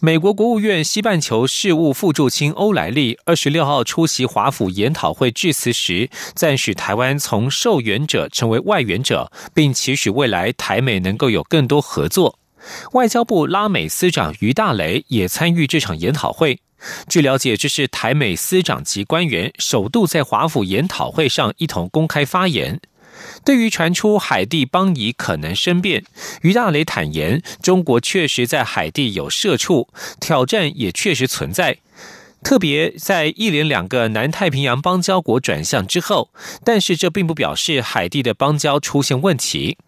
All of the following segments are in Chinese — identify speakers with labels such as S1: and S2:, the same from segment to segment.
S1: 美国国务院西半球事务副助卿欧莱利二十六号出席华府研讨会致辞时，赞许台湾从受援者成为外援者，并期许未来台美能够有更多合作。外交部拉美司长于大雷也参与这场研讨会。据了解，这是台美司长级官员首度在华府研讨会上一同公开发言。对于传出海地邦谊可能生变，于大雷坦言，中国确实在海地有社处，挑战也确实存在。特别在一连两个南太平洋邦交国转向之后，但是这并不表示海地的邦交出现问题。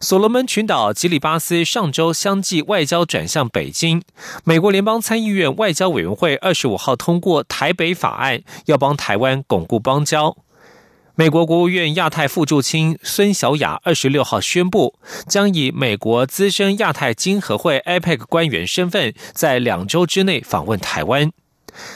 S1: 所罗门群岛吉里巴斯上周相继外交转向北京，美国联邦参议院外交委员会二十五号通过台北法案，要帮台湾巩固邦交。美国国务院亚太副助卿孙小雅二十六号宣布，将以美国资深亚太经合会 （APEC） 官员身份，在两周之内访问台湾。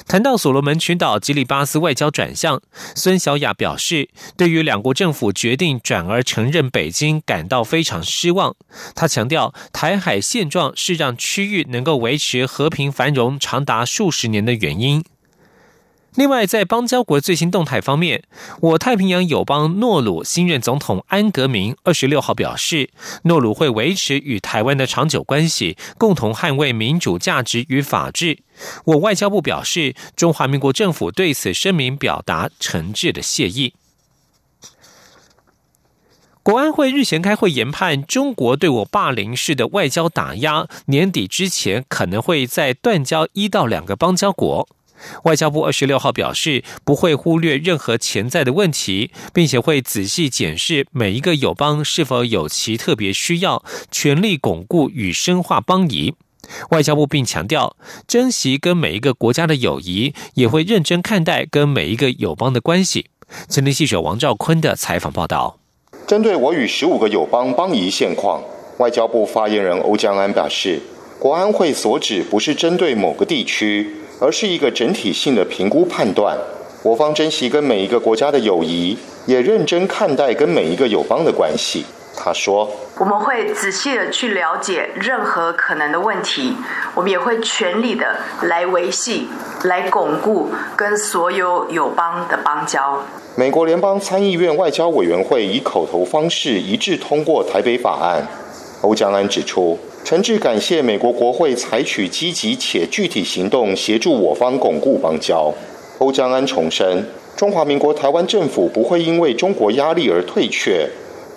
S1: 谈到所罗门群岛吉里巴斯外交转向，孙小雅表示，对于两国政府决定转而承认北京感到非常失望。他强调，台海现状是让区域能够维持和平繁荣长达数十年的原因。另外，在邦交国最新动态方面，我太平洋友邦诺鲁新任总统安格明二十六号表示，诺鲁会维持与台湾的长久关系，共同捍卫民主价值与法治。我外交部表示，中华民国政府对此声明表达诚挚的谢意。国安会日前开会研判，中国对我霸凌式的外交打压，年底之前可能会在断交一到两个邦交国。外交部二十六号表示，不会忽略任何潜在的问题，并且会仔细检视每一个友邦是否有其特别需要，全力巩固与深化邦谊。外交部并强调，珍惜跟每一个国家的友谊，也会认真看待跟每一个友邦的关系。前天记者王兆坤的采访报道。
S2: 针对我与十五个友邦邦谊现况，外交部发言人欧江安表示，国安会所指不是针对某个地区。而是一个整体性的评估判断。我方珍惜跟每一个国家的友谊，也认真看待跟每一个友邦的关系。他说：“我们会仔细的去了解任何可能的问题，我们也会全力的来维系、来巩固跟所有友邦的邦交。”美国联邦参议院外交委员会以口头方式一致通过台北法案。欧江安指出。诚挚感谢美国国会采取积极且具体行动，协助我方巩固邦交。欧江安重申，中华民国台湾政府不会因为中国压力而退却。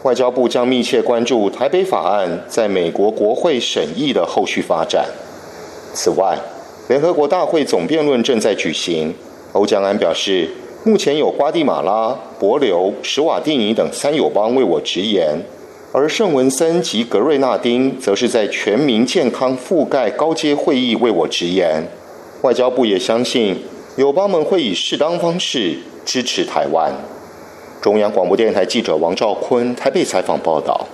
S2: 外交部将密切关注台北法案在美国国会审议的后续发展。此外，联合国大会总辩论正在举行。欧江安表示，目前有瓜地马拉、博留、史瓦蒂尼等三友邦为我直言。而圣文森及格瑞纳丁则是在全民健康覆盖高阶会议为我直言，外交部也相信友邦们会以适当方式支持台湾。中央广播电台记者王兆坤台北采访报道。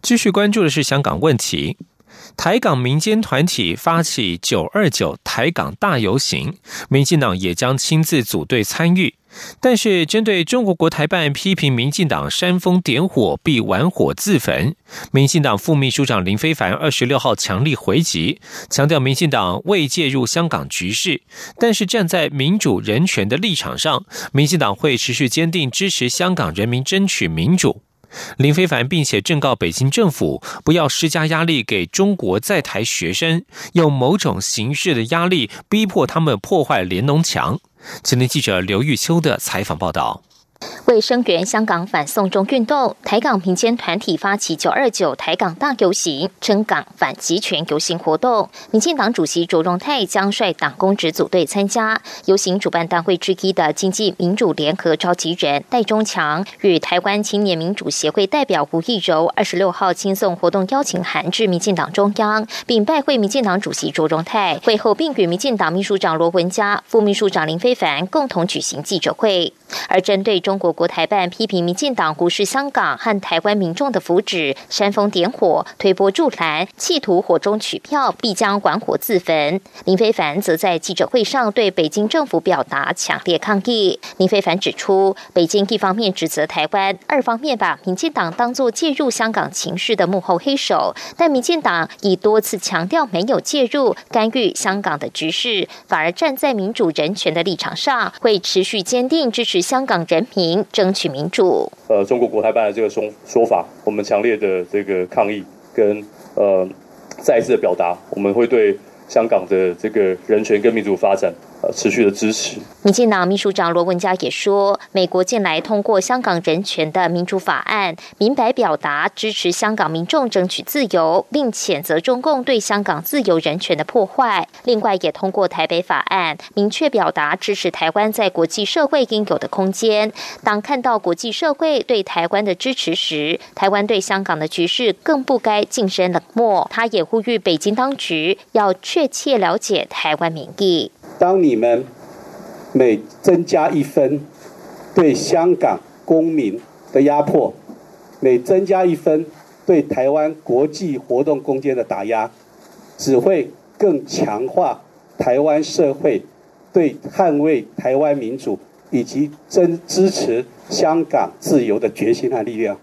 S1: 继续关注的是香港问题。台港民间团体发起“九二九台港大游行”，民进党也将亲自组队参与。但是，针对中国国台办批评民进党煽风点火必玩火自焚，民进党副秘书长林非凡二十六号强力回击，强调民进党未介入香港局势，但是站在民主人权的立场上，民进党会持续坚定支持香港人民争取民主。林非凡并且正告北京政府，不要施加压力给中国在台学生，用某种形式的压力逼迫他们破坏联农墙。今天记者刘玉秋的采访报道。
S3: 为声援香港反送中运动，台港民间团体发起“九二九台港大游行”，称港反集权游行活动。民进党主席卓荣泰将率党公职组队参加。游行主办单位之一的经济民主联合召集人戴中强与台湾青年民主协会代表吴义柔，二十六号亲送活动邀请函至民进党中央，并拜会民进党主席卓荣泰。会后，并与民进党秘书长罗文嘉、副秘书长林非凡共同举行记者会。而针对中中国国台办批评民进党无视香港和台湾民众的福祉，煽风点火、推波助澜，企图火中取票，必将玩火自焚。林非凡则在记者会上对北京政府表达强烈抗议。林非凡指出，北京一方面指责台湾，二方面把民进党当作介入香港情势的幕后黑手，但民进党已多次强调没有介入干预香港的局势，反而站在民主人权的立场上，会持续坚定支持。香港人民争取民主。
S4: 呃，中国国台办的这个说说法，我们强烈的这个抗议跟呃再一次的表达，我们会对香港的这个人权跟民主发展。呃，持续的支持。
S3: 民进党秘书长罗文嘉也说，美国近来通过香港人权的民主法案，明白表达支持香港民众争取自由，并谴责中共对香港自由人权的破坏。另外，也通过台北法案，明确表达支持台湾在国际社会应有的空间。当看到国际社会对台湾的支持时，台湾对香港的局势更不该晋升冷漠。他也呼吁北京当局要确切了解台湾民意。
S5: 当你们每增加一分对香港公民的压迫，每增加一分对台湾国际活动空间的打压，只会更强化台湾社会对捍卫台湾民主以及真支持香港自由的决心和力量。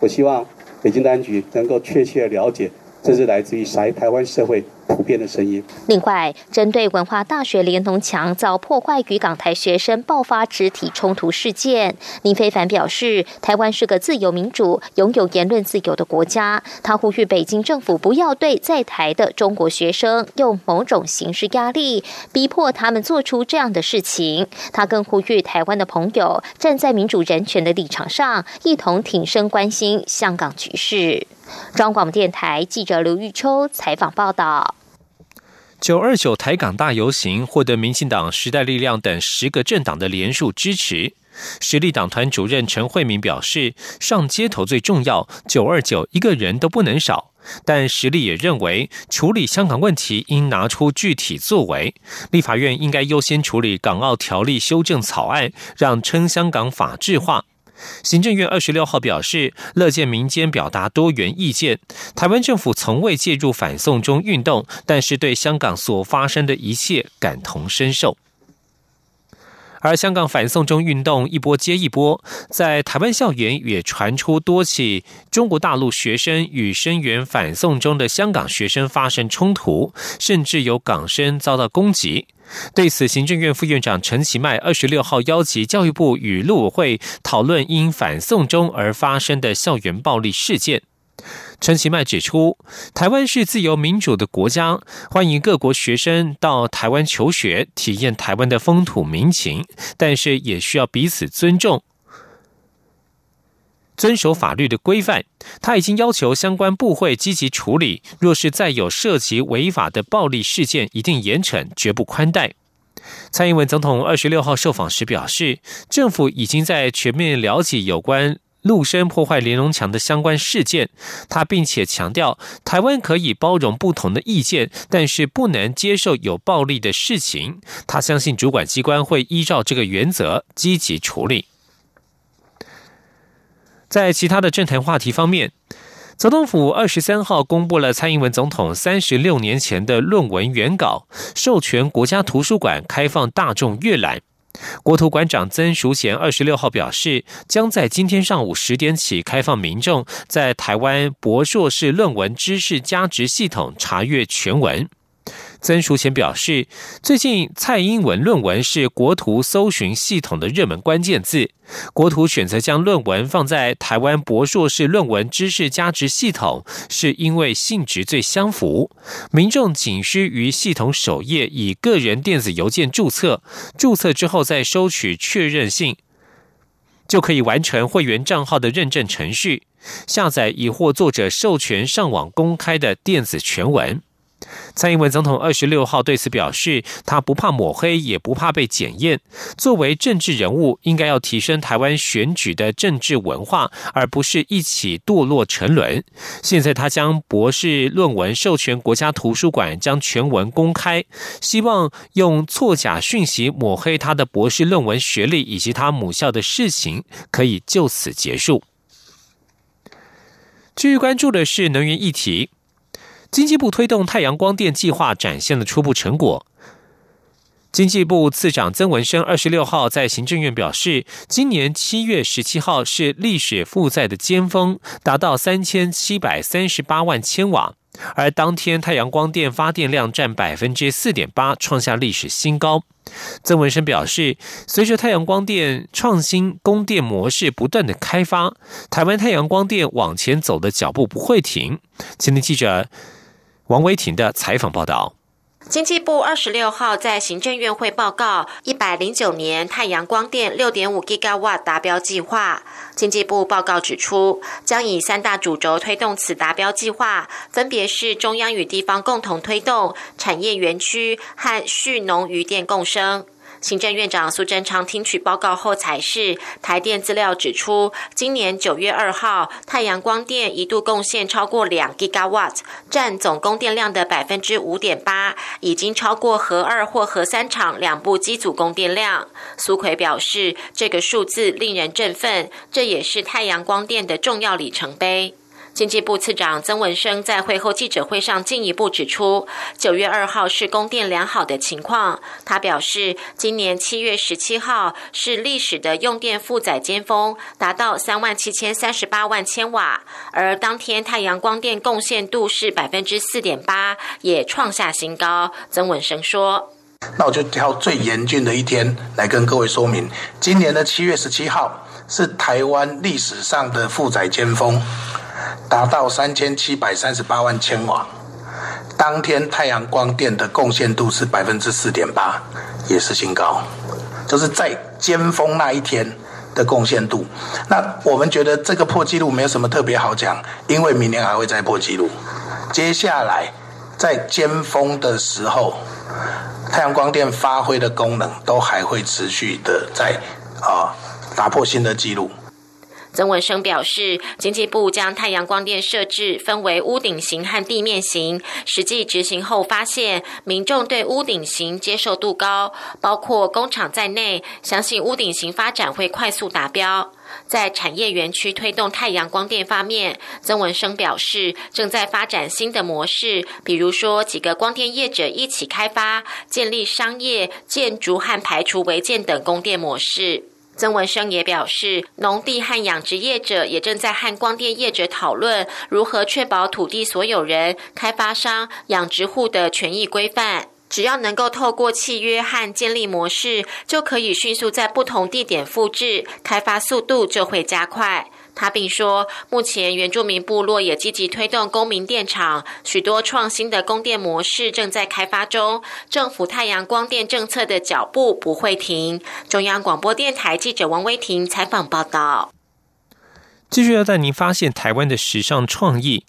S5: 我希望北京当局能够确切了解，这是来自于台台湾社会。普遍的声音。
S3: 另外，针对文化大学连同墙遭破坏与港台学生爆发肢体冲突事件，林非凡表示，台湾是个自由民主、拥有言论自由的国家。他呼吁北京政府不要对在台的中国学生用某种形式压力，逼迫他们做出这样的事情。他更呼吁台湾的朋友站在民主人权的立场上，一同挺身关心香港局势。中广电台记者刘玉秋采访报道：
S1: 九二九台港大游行获得民进党、时代力量等十个政党的连署支持。实力党团主任陈慧敏表示：“上街头最重要，九二九一个人都不能少。”但实力也认为，处理香港问题应拿出具体作为。立法院应该优先处理港澳条例修正草案，让称香港法治化。行政院二十六号表示，乐见民间表达多元意见。台湾政府从未介入反送中运动，但是对香港所发生的一切感同身受。而香港反送中运动一波接一波，在台湾校园也传出多起中国大陆学生与声援反送中的香港学生发生冲突，甚至有港生遭到攻击。对此，行政院副院长陈其迈二十六号邀集教育部与陆委会讨论因反送中而发生的校园暴力事件。陈其迈指出，台湾是自由民主的国家，欢迎各国学生到台湾求学，体验台湾的风土民情，但是也需要彼此尊重。遵守法律的规范，他已经要求相关部会积极处理。若是再有涉及违法的暴力事件，一定严惩，绝不宽待。蔡英文总统二十六号受访时表示，政府已经在全面了解有关陆生破坏连龙墙的相关事件。他并且强调，台湾可以包容不同的意见，但是不能接受有暴力的事情。他相信主管机关会依照这个原则积极处理。在其他的政坛话题方面，总统府二十三号公布了蔡英文总统三十六年前的论文原稿，授权国家图书馆开放大众阅览。国图馆长曾淑贤二十六号表示，将在今天上午十点起开放民众在台湾博硕士论文知识加值系统查阅全文。曾淑贤表示，最近蔡英文论文是国图搜寻系统的热门关键字，国图选择将论文放在台湾博硕士论文知识加值系统，是因为性质最相符。民众仅需于系统首页以个人电子邮件注册，注册之后再收取确认信。就可以完成会员账号的认证程序，下载已获作者授权上网公开的电子全文。蔡英文总统二十六号对此表示，他不怕抹黑，也不怕被检验。作为政治人物，应该要提升台湾选举的政治文化，而不是一起堕落沉沦。现在他将博士论文授权国家图书馆将全文公开，希望用错假讯息抹黑他的博士论文学历以及他母校的事情，可以就此结束。继续关注的是能源议题。经济部推动太阳光电计划展现了初步成果。经济部次长曾文生二十六号在行政院表示，今年七月十七号是历史负载的尖峰，达到三千七百三十八万千瓦，而当天太阳光电发电量占百分之四点八，创下历史新高。曾文生表示，随着太阳光电创新供电模式不断的开发，台湾太阳光电往前走的脚步不会停。今天记者。王维婷的采访报道。
S6: 经济部二十六号在行政院会报告一百零九年太阳光电六点五 w 达标计划。经济部报告指出，将以三大主轴推动此达标计划，分别是中央与地方共同推动、产业园区和蓄农余电共生。行政院长苏贞昌听取报告后，才是台电资料指出，今年九月二号，太阳光电一度贡献超过两 gigawatt，占总供电量的百分之五点八，已经超过核二或核三厂两部机组供电量。苏奎表示，这个数字令人振奋，这也是太阳光电的重要里程碑。经济部次长曾文生在会后记者会上进一步指出，九月二号是供电良好的情况。他表示，今年七月十七号是历史的用电负载尖峰，达到三万七千三十八万千瓦，而当天太阳光电贡献度是百分之四点八，也创下新高。曾文生说：“
S7: 那我就挑最严峻的一天来跟各位说明，今年的七月十七号是台湾历史上的负载尖峰。”达到三千七百三十八万千瓦，当天太阳光电的贡献度是百分之四点八，也是新高，就是在尖峰那一天的贡献度。那我们觉得这个破纪录没有什么特别好讲，因为明年还会再破纪录。接下来在尖峰的时候，太阳光电发挥的功能都还会持续的在啊打破新的纪录。
S6: 曾文生表示，经济部将太阳光电设置分为屋顶型和地面型，实际执行后发现，民众对屋顶型接受度高，包括工厂在内，相信屋顶型发展会快速达标。在产业园区推动太阳光电方面，曾文生表示，正在发展新的模式，比如说几个光电业者一起开发，建立商业、建筑和排除违建等供电模式。曾文生也表示，农地和养殖业者也正在和光电业者讨论如何确保土地所有人、开发商、养殖户的权益规范。只要能够透过契约和建立模式，就可以迅速在不同地点复制，开发速度就会加快。他并说，目前原住民部落也积极推动公民电厂，许多创新的供电模式正在开发中。政府太阳光电政策的脚步不会停。中央广播电台记者王威婷采访报道。
S1: 继续要带您发现台湾的时尚创意。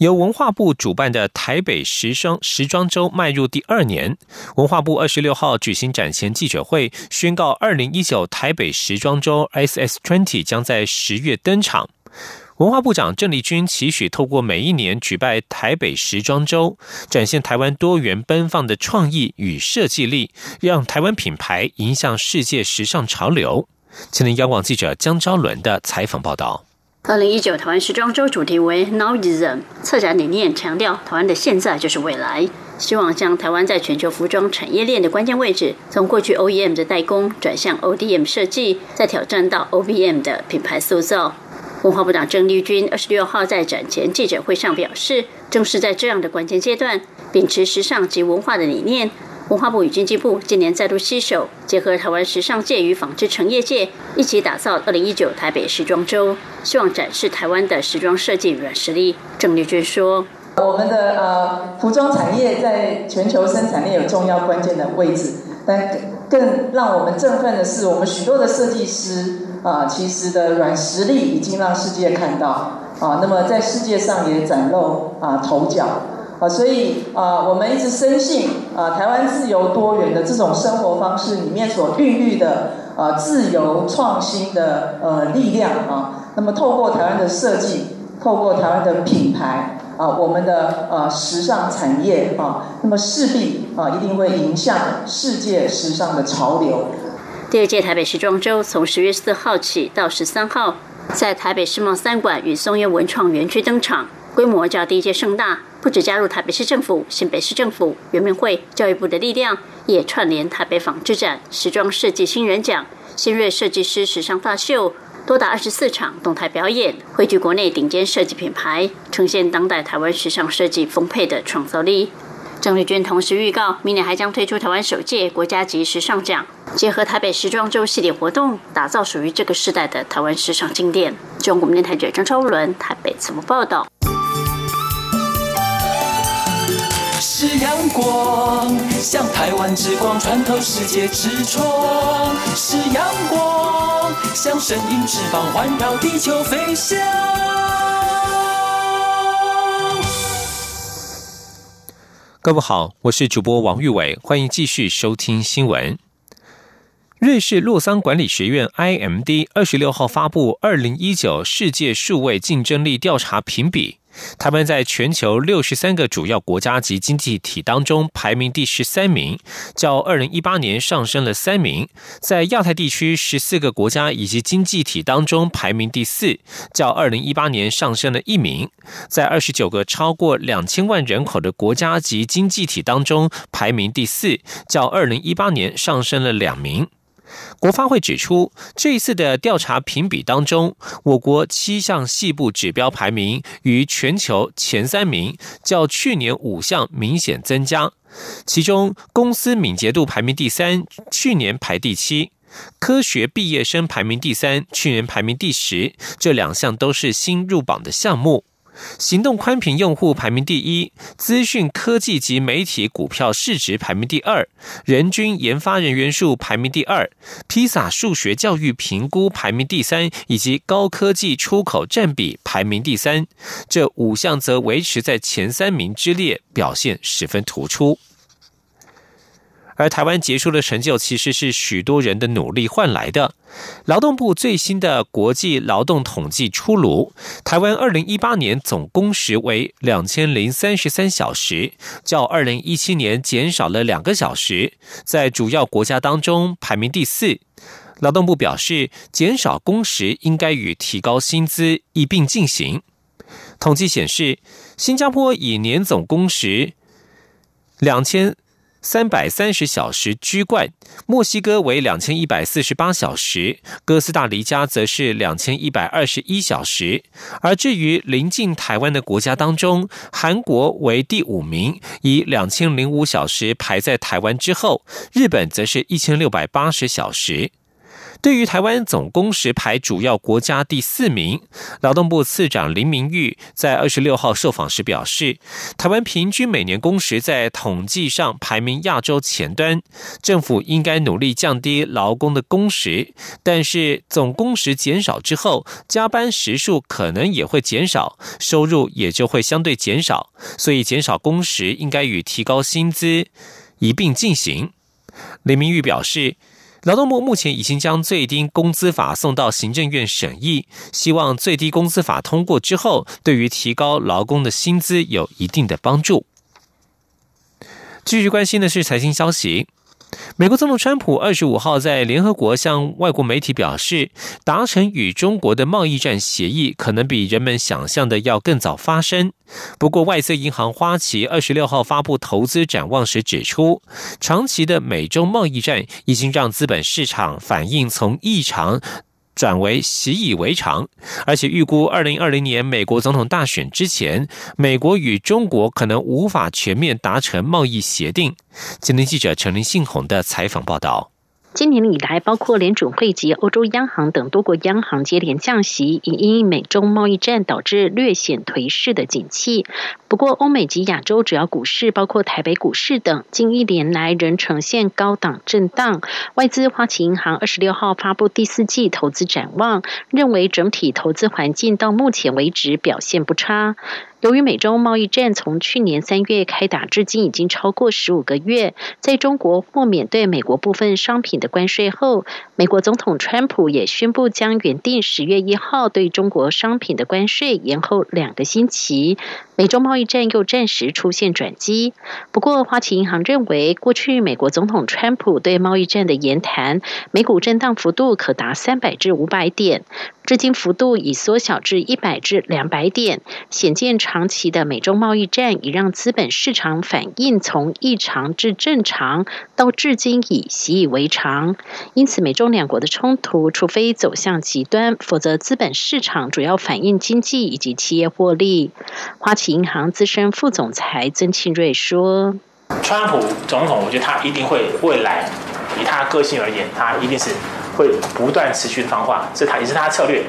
S1: 由文化部主办的台北时装时装周迈入第二年，文化部二十六号举行展前记者会，宣告二零一九台北时装周 SS Twenty 将在十月登场。文化部长郑丽君期许透过每一年举办台北时装周，展现台湾多元奔放的创意与设计力，让台湾品牌迎向世界时尚潮流。请听央广记者江昭伦的采访报道。
S8: 二零一九台湾时装周主题为 Now is the，策展理念强调台湾的现在就是未来，希望将台湾在全球服装产业链的关键位置，从过去 OEM 的代工转向 ODM 设计，再挑战到 OBM 的品牌塑造。文化部长郑丽君二十六号在展前记者会上表示，正是在这样的关键阶段，秉持时尚及文化的理念。文化部与经济部今年再度携手，结合台湾时尚界与纺织成业界，一起打造二零一九台北时装周，希望展示台湾的时装设计软实力。郑丽君说：“
S9: 我们的呃服装产业在全球生产链有重要关键的位置，但更让我们振奋的是，我们许多的设计师啊，其实的软实力已经让世界看到啊，那么在世界上也崭露啊头角啊，所以啊，我们一直深信啊，台湾自由多元的这种生活方式里面所孕育的啊自由创新的呃力量啊，那么透过台湾的设计，透过台湾的品牌。啊，我们的呃时尚产业啊，那么势必啊一定会影响世界时尚的潮流。
S8: 第二届台北时装周从十月四号起到十三号，在台北世贸三馆与松叶文创园区登场，规模较第一届盛大。不止加入台北市政府、新北市政府、圆明会、教育部的力量，也串联台北纺织展、时装设计新人奖、新锐设计师时尚大秀。多达二十四场动态表演，汇聚国内顶尖设计品牌，呈现当代台湾时尚设计丰沛的创造力。郑丽娟同时预告，明年还将推出台湾首届国家级时尚奖，结合台北时装周系列活动，打造属于这个时代的台湾时尚经典。中国电台记者张超伦台北采访报道。
S10: 是阳光，像台湾之光穿透世界之窗；是阳光，像神鹰翅膀环绕地球飞翔。
S1: 各位好，我是主播王玉伟，欢迎继续收听新闻。瑞士洛桑管理学院 （IMD） 二十六号发布二零一九世界数位竞争力调查评比。台湾在全球六十三个主要国家级经济体当中排名第十三名，较二零一八年上升了三名；在亚太地区十四个国家以及经济体当中排名第四，较二零一八年上升了一名；在二十九个超过两千万人口的国家级经济体当中排名第四，较二零一八年上升了两名。国发会指出，这一次的调查评比当中，我国七项细部指标排名于全球前三名，较去年五项明显增加。其中，公司敏捷度排名第三，去年排第七；科学毕业生排名第三，去年排名第十。这两项都是新入榜的项目。行动宽频用户排名第一，资讯科技及媒体股票市值排名第二，人均研发人员数排名第二，披萨数学教育评估排名第三，以及高科技出口占比排名第三。这五项则维持在前三名之列，表现十分突出。而台湾结束的成就，其实是许多人的努力换来的。劳动部最新的国际劳动统计出炉，台湾二零一八年总工时为两千零三十三小时，较二零一七年减少了两个小时，在主要国家当中排名第四。劳动部表示，减少工时应该与提高薪资一并进行。统计显示，新加坡以年总工时两千。三百三十小时居冠，墨西哥为两千一百四十八小时，哥斯达黎加则是两千一百二十一小时。而至于临近台湾的国家当中，韩国为第五名，以两千零五小时排在台湾之后，日本则是一千六百八十小时。对于台湾总工时排主要国家第四名，劳动部次长林明玉在二十六号受访时表示，台湾平均每年工时在统计上排名亚洲前端，政府应该努力降低劳工的工时，但是总工时减少之后，加班时数可能也会减少，收入也就会相对减少，所以减少工时应该与提高薪资一并进行。林明玉表示。劳动部目前已经将最低工资法送到行政院审议，希望最低工资法通过之后，对于提高劳工的薪资有一定的帮助。继续关心的是财经消息。美国总统川普二十五号在联合国向外国媒体表示，达成与中国的贸易战协议可能比人们想象的要更早发生。不过，外资银行花旗二十六号发布投资展望时指出，长期的美中贸易战已经让资本市场反应从异常。转为习以为常，而且预估二零二零年美国总统大选之前，美国与中国可能无法全面达成贸易协定。今天记者陈林信宏的采访报道。
S11: 今年以来，包括联准会及欧洲央行等多国央行接连降息，以因美中贸易战导致略显颓势的景气。不过，欧美及亚洲主要股市，包括台北股市等，近一年来仍呈现高档震荡。外资花旗银行二十六号发布第四季投资展望，认为整体投资环境到目前为止表现不差。由于美中贸易战从去年三月开打至今已经超过十五个月，在中国豁免对美国部分商品的关税后，美国总统川普也宣布将原定十月一号对中国商品的关税延后两个星期，美中贸易战又暂时出现转机。不过，花旗银行认为，过去美国总统川普对贸易战的言谈，美股震荡幅度可达三百至五百点。至今幅度已缩小至一百至两百点，显见长期的美中贸易战已让资本市场反应从异常至正常，到至今已习以为常。因此，美中两国的冲突，除非走向极端，否则资本市场主要反映经济以及企业获利。花旗银行资深副总裁曾庆瑞说：“
S12: 川普总统，我觉得他一定会未来以他个性而言，他一定是。”会不断持续的放话，这他也是他的策略。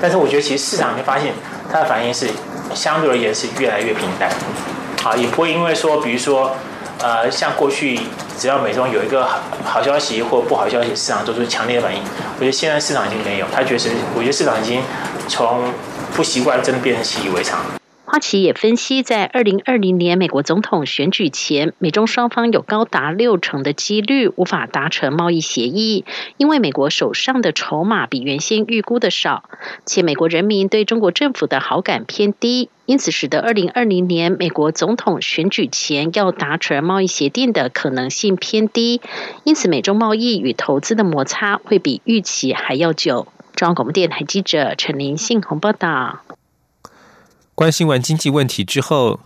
S12: 但是我觉得，其实市场会发现，它的反应是相对而言是越来越平淡。啊，也不会因为说，比如说，呃，像过去只要美中有一个好好消息或不好消息，市场做出强烈的反应。我觉得现在市场已经没有，他觉得是，我觉得市场已经从不习惯，真的变成习以为常。
S11: 花旗也分析，在二零二零年美国总统选举前，美中双方有高达六成的几率无法达成贸易协议，因为美国手上的筹码比原先预估的少，且美国人民对中国政府的好感偏低，因此使得二零二零年美国总统选举前要达成贸易协定的可能性偏低，因此美中贸易与投资的摩擦会比预期还要久。中央广播电台记者陈林信鸿报道。
S1: 关心完经济问题之后，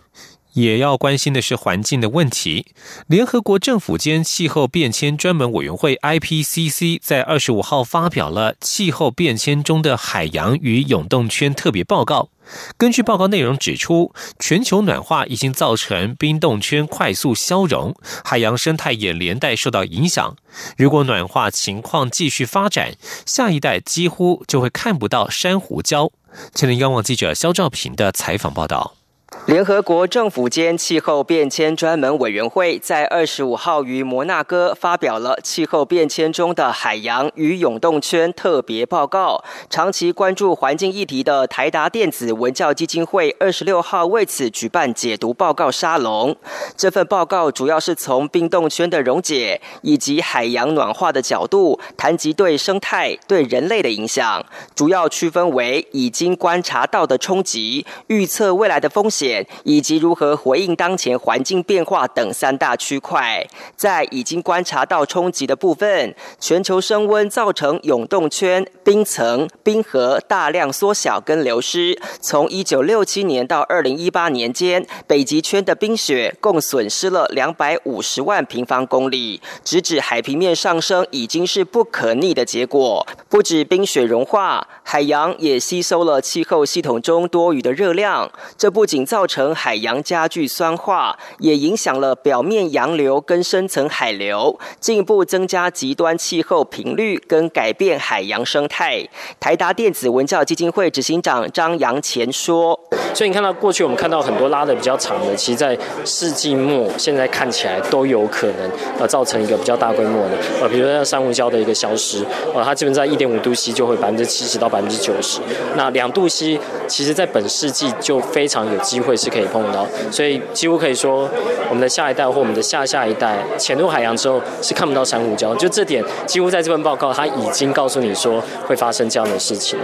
S1: 也要关心的是环境的问题。联合国政府间气候变迁专门委员会 （IPCC） 在二十五号发表了气候变迁中的海洋与永冻圈特别报告。根据报告内容指出，全球暖化已经造成冰冻圈快速消融，海洋生态也连带受到影响。如果暖化情况继续发展，下一代几乎就会看不到珊瑚礁。前天，央网记者肖兆平的采访报道。
S13: 联合国政府间气候变迁专门委员会在二十五号于摩纳哥发表了气候变迁中的海洋与永冻圈特别报告。长期关注环境议题的台达电子文教基金会二十六号为此举办解读报告沙龙。这份报告主要是从冰冻圈的溶解以及海洋暖化的角度谈及对生态、对人类的影响，主要区分为已经观察到的冲击、预测未来的风险。以及如何回应当前环境变化等三大区块，在已经观察到冲击的部分，全球升温造成永冻圈、冰层、冰河大量缩小跟流失。从一九六七年到二零一八年间，北极圈的冰雪共损失了两百五十万平方公里，直指海平面上升已经是不可逆的结果。不止冰雪融化，海洋也吸收了气候系统中多余的热量，这不仅造成海洋加剧酸化，也影响了表面洋流跟深层海流，进一步增加极端气候频率跟改变海洋生态。台达电子文教基金会执行长张扬前说：“
S14: 所以你看到过去我们看到很多拉的比较长的，其实在世纪末现在看起来都有可能呃造成一个比较大规模的呃，比如说像珊瑚礁的一个消失，呃，它基本在一点五度 C 就会百分之七十到百分之九十，那两度 C 其实在本世纪就非常有机。”机会是可以碰到，所以几乎可以说，我们的下一代或我们的下下一代潜入海洋之后是看不到珊瑚礁。就这点，几乎在这份报告，它已经告诉你说会发生这样的事情。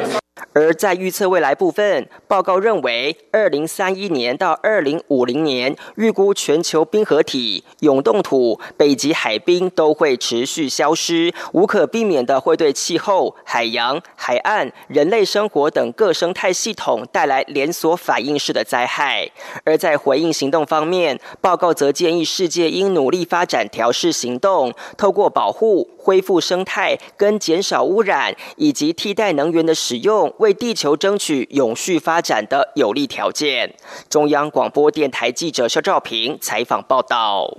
S13: 而在预测未来部分，报告认为，二零三一年到二零五零年，预估全球冰河体、永冻土、北极海冰都会持续消失，无可避免的会对气候、海洋、海岸、人类生活等各生态系统带来连锁反应式的灾害。而在回应行动方面，报告则建议世界应努力发展调试行动，透过保护、恢复生态跟减少污染，以及替代能源的使用。为地球争取永续发展的有利条件。中央广播电台记者肖兆平采访报道。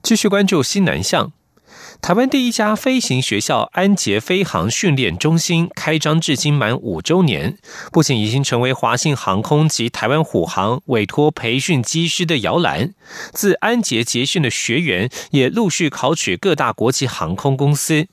S1: 继续关注西南向，台湾第一家飞行学校安捷飞航训练中心开张至今满五周年，不仅已经成为华信航空及台湾虎航委托培训机师的摇篮，自安捷结训的学员也陆续考取各大国际航空公司。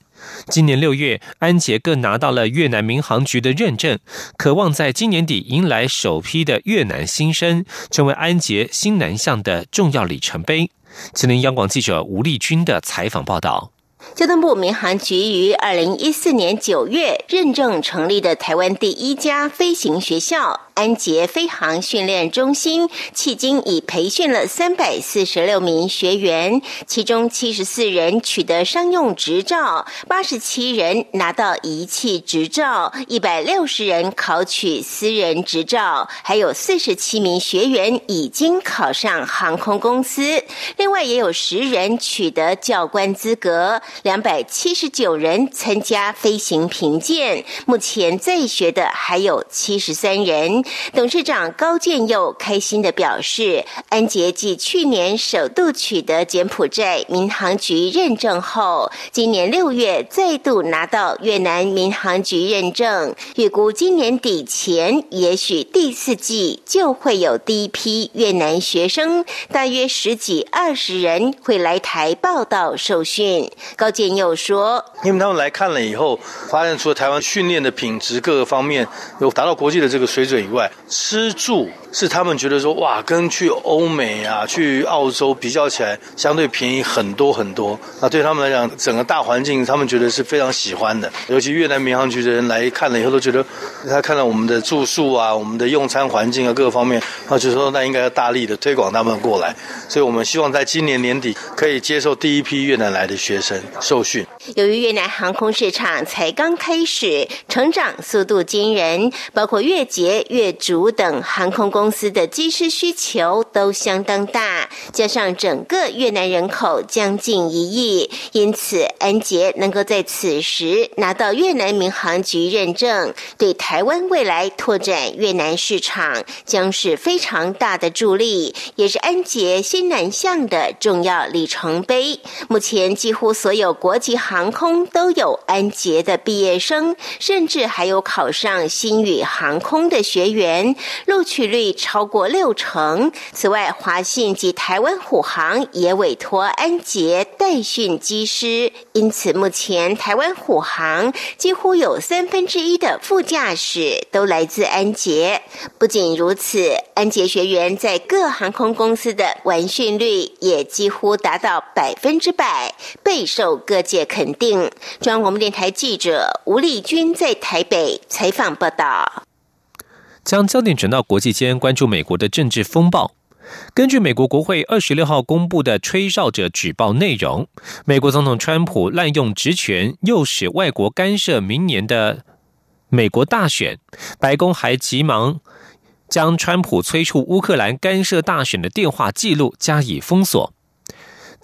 S1: 今年六月，安捷更拿到了越南民航局的认证，渴望在今年底迎来首批的越南新生，成为安捷新南向的重要里程碑。吉林央广记者吴丽君的采访报道。
S15: 交通部民航局于二零一四年九月认证成立的台湾第一家飞行学校。安捷飞航训练中心迄今已培训了三百四十六名学员，其中七十四人取得商用执照，八十七人拿到仪器执照，一百六十人考取私人执照，还有四十七名学员已经考上航空公司。另外，也有十人取得教官资格，两百七十九人参加飞行评鉴。目前在学的还有七十三人。董事长高建佑开心的表示，安捷继去年首度取得柬埔寨民航局认证后，今年六月再度拿到越南民航局认证，预估今年底前，也许第四季就会有第一批越南学生，大约十几二十人会来台报道受训。高建佑说：“
S16: 因为他们来看了以后，发现除了台湾训练的品质各个方面有达到国际的这个水准以外，外吃住是他们觉得说哇，跟去欧美啊、去澳洲比较起来，相对便宜很多很多。那对他们来讲，整个大环境他们觉得是非常喜欢的。尤其越南民航局的人来看了以后，都觉得他看到我们的住宿啊、我们的用餐环境啊各个方面，他就说那应该要大力的推广他们过来。所以我们希望在今年年底可以接受第一批越南来的学生受训。
S15: 由于越南航空市场才刚开始，成长速度惊人，包括越捷、越竹等航空公司的机师需求都相当大，加上整个越南人口将近一亿，因此安捷能够在此时拿到越南民航局认证，对台湾未来拓展越南市场将是非常大的助力，也是安捷新南向的重要里程碑。目前几乎所有国际航航空都有安捷的毕业生，甚至还有考上新宇航空的学员，员录取率超过六成。此外，华信及台湾虎航也委托安捷代训机师，因此目前台湾虎航几乎有三分之一的副驾驶都来自安捷。不仅如此，安捷学员在各航空公司的完训率也几乎达到百分之百，备受各界肯。肯定。中央广播电台记者吴丽君在台北采访报道。
S1: 将焦点转到国际间，关注美国的政治风暴。根据美国国会二十六号公布的吹哨者举报内容，美国总统川普滥用职权，诱使外国干涉明年的美国大选。白宫还急忙将川普催促乌克兰干涉大选的电话记录加以封锁。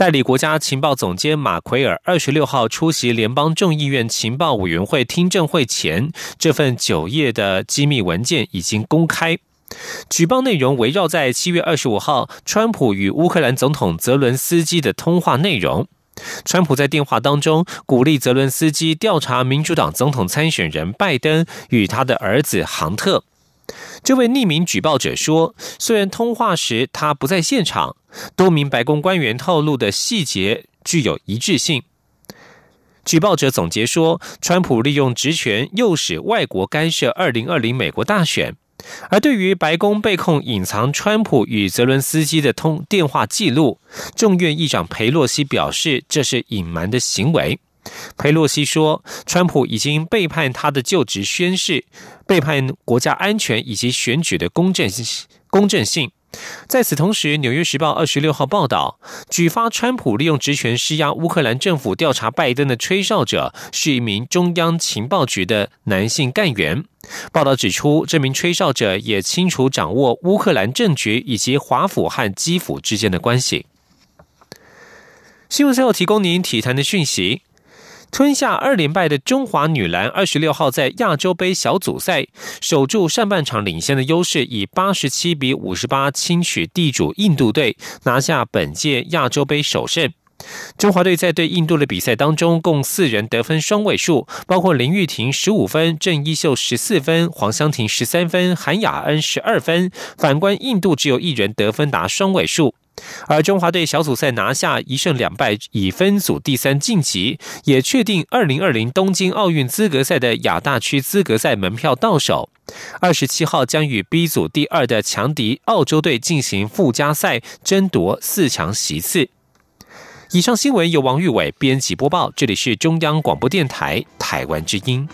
S1: 代理国家情报总监马奎尔二十六号出席联邦众议院情报委员会听证会前，这份九页的机密文件已经公开。举报内容围绕在七月二十五号川普与乌克兰总统泽伦斯基的通话内容。川普在电话当中鼓励泽伦斯基调查民主党总统参选人拜登与他的儿子杭特。这位匿名举报者说：“虽然通话时他不在现场，多名白宫官员透露的细节具有一致性。”举报者总结说：“川普利用职权诱使外国干涉二零二零美国大选。”而对于白宫被控隐藏川普与泽伦斯基的通电话记录，众院议长佩洛西表示这是隐瞒的行为。佩洛西说：“川普已经背叛他的就职宣誓，背叛国家安全以及选举的公正公正性。”在此同时，《纽约时报》二十六号报道，举发川普利用职权施压乌克兰政府调查拜登的吹哨者是一名中央情报局的男性干员。报道指出，这名吹哨者也清楚掌握乌克兰政局以及华府和基辅之间的关系。新闻最后提供您体坛的讯息。吞下二连败的中华女篮，二十六号在亚洲杯小组赛守住上半场领先的优势，以八十七比五十八轻取地主印度队，拿下本届亚洲杯首胜。中华队在对印度的比赛当中，共四人得分双位数，包括林玉婷十五分、郑一秀十四分、黄湘婷十三分、韩雅恩十二分。反观印度，只有一人得分达双位数。而中华队小组赛拿下一胜两败，以分组第三晋级，也确定二零二零东京奥运资格赛的亚大区资格赛门票到手。二十七号将与 B 组第二的强敌澳洲队进行附加赛，争夺四强席次。以上新闻由王玉伟编辑播报，这里是中央广播电台台湾之音。